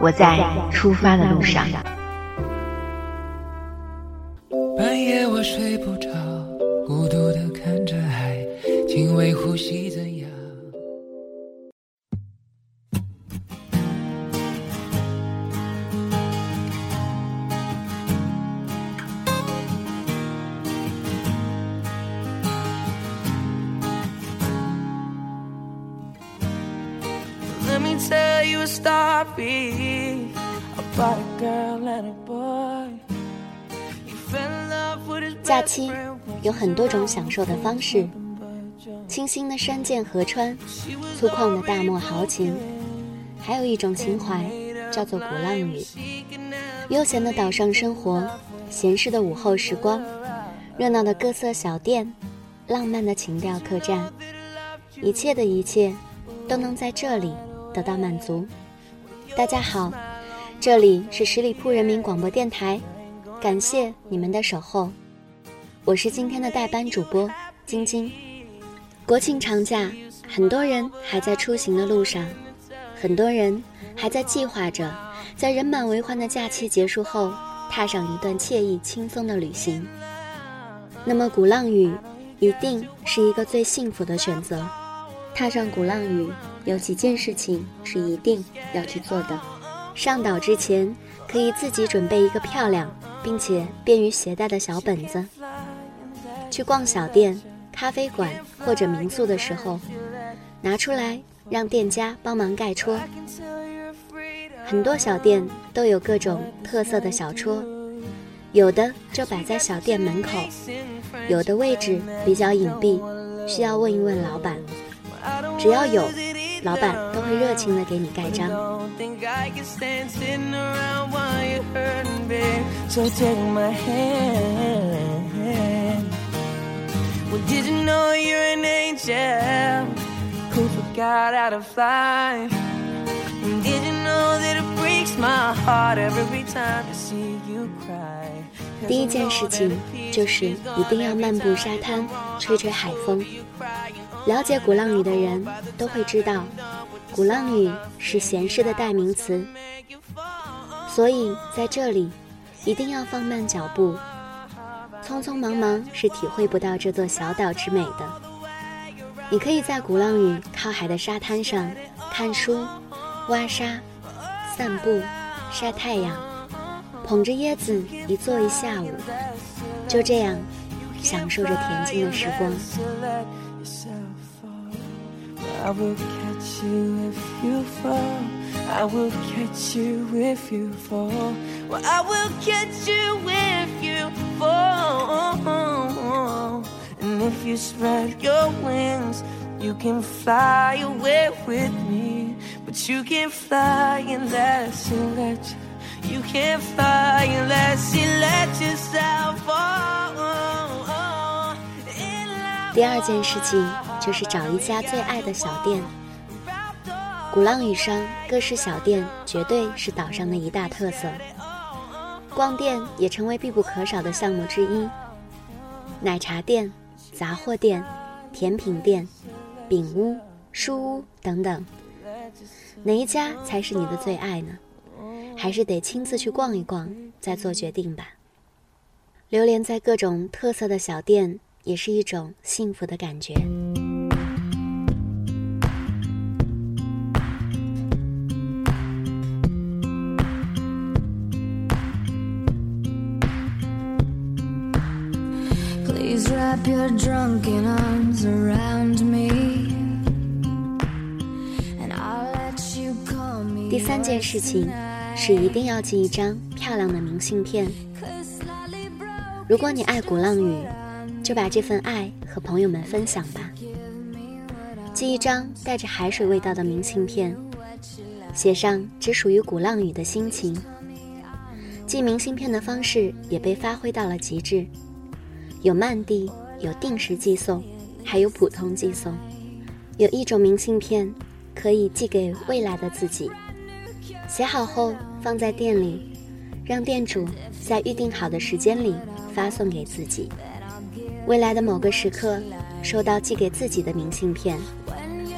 我在出发的路上。半夜我睡不着，孤独的看着海，轻微呼吸怎样？假期有很多种享受的方式，清新的山涧河川，粗犷的大漠豪情，还有一种情怀叫做鼓浪屿。悠闲的岛上生活，闲适的午后时光，热闹的各色小店，浪漫的情调客栈，一切的一切都能在这里得到满足。大家好，这里是十里铺人民广播电台，感谢你们的守候，我是今天的代班主播晶晶。国庆长假，很多人还在出行的路上，很多人还在计划着，在人满为患的假期结束后，踏上一段惬意轻松的旅行。那么，鼓浪屿一定是一个最幸福的选择。踏上鼓浪屿。有几件事情是一定要去做的。上岛之前，可以自己准备一个漂亮并且便于携带的小本子。去逛小店、咖啡馆或者民宿的时候，拿出来让店家帮忙盖戳。很多小店都有各种特色的小戳，有的就摆在小店门口，有的位置比较隐蔽，需要问一问老板。只要有。老板都会热情的给你盖章。第一件事情就是一定要漫步沙滩，吹吹海风。了解鼓浪屿的人都会知道，鼓浪屿是闲适的代名词，所以在这里一定要放慢脚步。匆匆忙忙是体会不到这座小岛之美的。你可以在鼓浪屿靠海的沙滩上看书、挖沙、散步、晒太阳，捧着椰子一坐一下午，就这样享受着恬静的时光。I will catch you if you fall. I will catch you if you fall. Well, I will catch you if you fall. And if you spread your wings, you can fly away with me. But you can't fly unless you let you. You can't fly 第二件事情就是找一家最爱的小店。鼓浪屿上各式小店绝对是岛上的一大特色，逛店也成为必不可少的项目之一。奶茶店、杂货店、甜品店、饼屋、书屋等等，哪一家才是你的最爱呢？还是得亲自去逛一逛再做决定吧。流连在各种特色的小店。也是一种幸福的感觉。第三件事情是一定要寄一张漂亮的明信片。如果你爱鼓浪屿。就把这份爱和朋友们分享吧。寄一张带着海水味道的明信片，写上只属于鼓浪屿的心情。寄明信片的方式也被发挥到了极致，有慢递，有定时寄送，还有普通寄送。有一种明信片可以寄给未来的自己，写好后放在店里，让店主在预定好的时间里发送给自己。未来的某个时刻，收到寄给自己的明信片；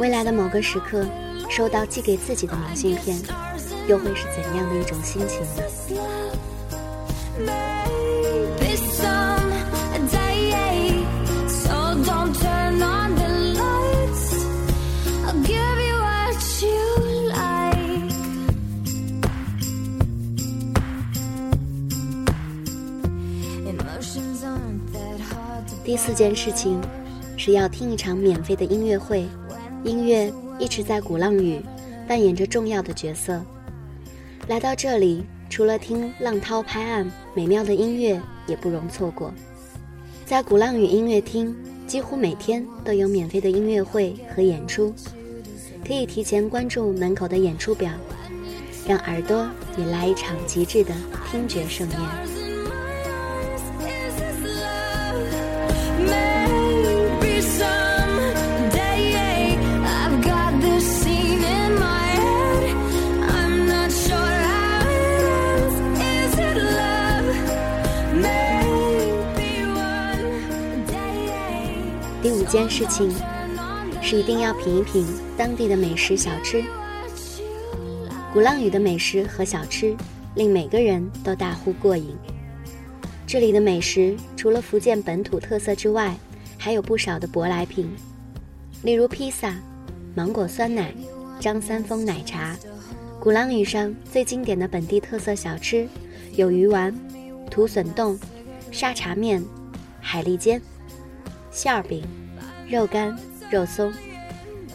未来的某个时刻，收到寄给自己的明信片，又会是怎样的一种心情呢？第四件事情，是要听一场免费的音乐会。音乐一直在鼓浪屿扮演着重要的角色。来到这里，除了听浪涛拍岸，美妙的音乐也不容错过。在鼓浪屿音乐厅，几乎每天都有免费的音乐会和演出，可以提前关注门口的演出表，让耳朵也来一场极致的听觉盛宴。一件事情是一定要品一品当地的美食小吃。鼓浪屿的美食和小吃令每个人都大呼过瘾。这里的美食除了福建本土特色之外，还有不少的舶来品，例如披萨、芒果酸奶、张三丰奶茶。鼓浪屿上最经典的本地特色小吃有鱼丸、土笋冻、沙茶面、海蛎煎。馅儿饼、肉干、肉松，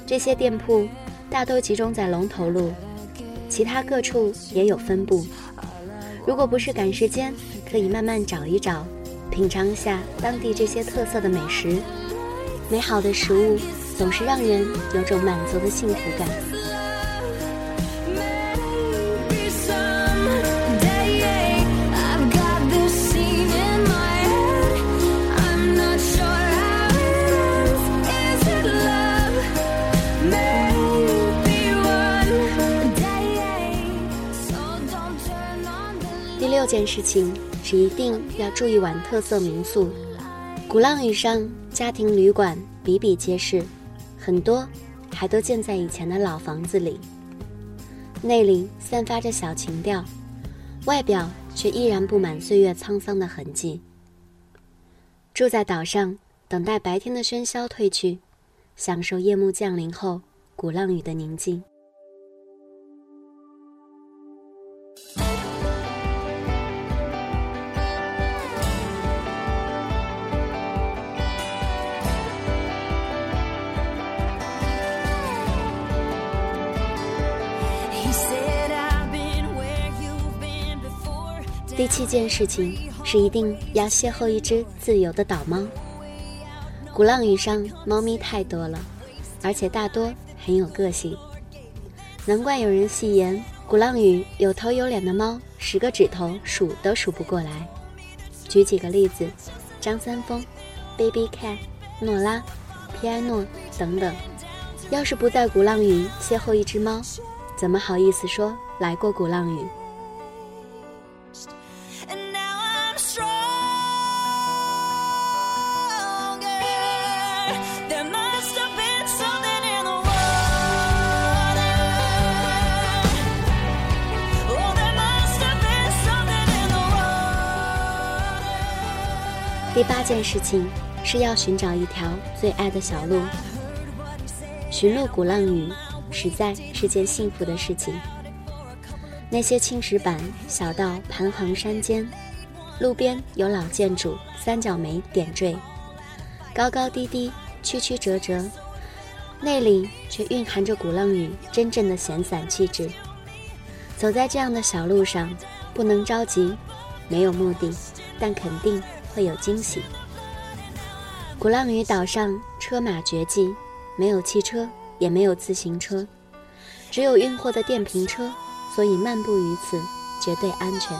这些店铺大都集中在龙头路，其他各处也有分布。如果不是赶时间，可以慢慢找一找，品尝一下当地这些特色的美食。美好的食物总是让人有种满足的幸福感。件事情是一定要住一晚特色民宿。鼓浪屿上家庭旅馆比比皆是，很多还都建在以前的老房子里，内里散发着小情调，外表却依然布满岁月沧桑的痕迹。住在岛上，等待白天的喧嚣退去，享受夜幕降临后鼓浪屿的宁静。第七件事情是一定要邂逅一只自由的岛猫。鼓浪屿上猫咪太多了，而且大多很有个性，难怪有人戏言鼓浪屿有头有脸的猫，十个指头数都数不过来。举几个例子：张三丰、Baby Cat、诺拉、皮埃诺等等。要是不在鼓浪屿邂逅一只猫，怎么好意思说来过鼓浪屿？第八件事情是要寻找一条最爱的小路。寻路鼓浪屿，实在是件幸福的事情。那些青石板小道盘横山间，路边有老建筑三角梅点缀，高高低低，曲曲折折，内里却蕴含着鼓浪屿真正的闲散气质。走在这样的小路上，不能着急，没有目的，但肯定。会有惊喜。鼓浪屿岛上车马绝迹，没有汽车，也没有自行车，只有运货的电瓶车，所以漫步于此绝对安全。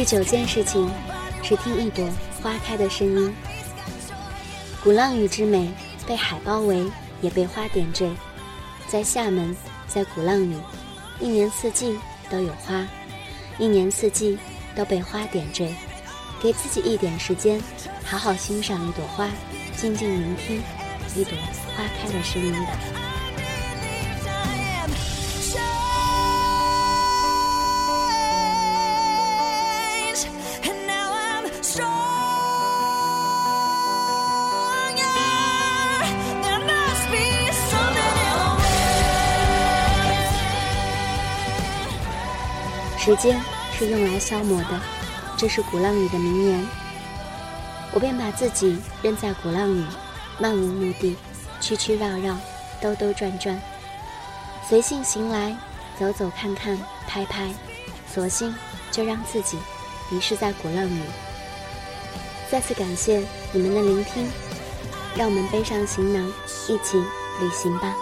第九件事情是听一朵花开的声音。鼓浪屿之美，被海包围，也被花点缀。在厦门，在鼓浪屿，一年四季都有花，一年四季都被花点缀。给自己一点时间，好好欣赏一朵花，静静聆听一朵花开的声音吧。时间是用来消磨的，这是鼓浪屿的名言。我便把自己扔在鼓浪屿，漫无目的，曲曲绕绕，兜兜转转，随性行来，走走看看，拍拍，索性就让自己迷失在鼓浪屿。再次感谢你们的聆听，让我们背上行囊，一起旅行吧。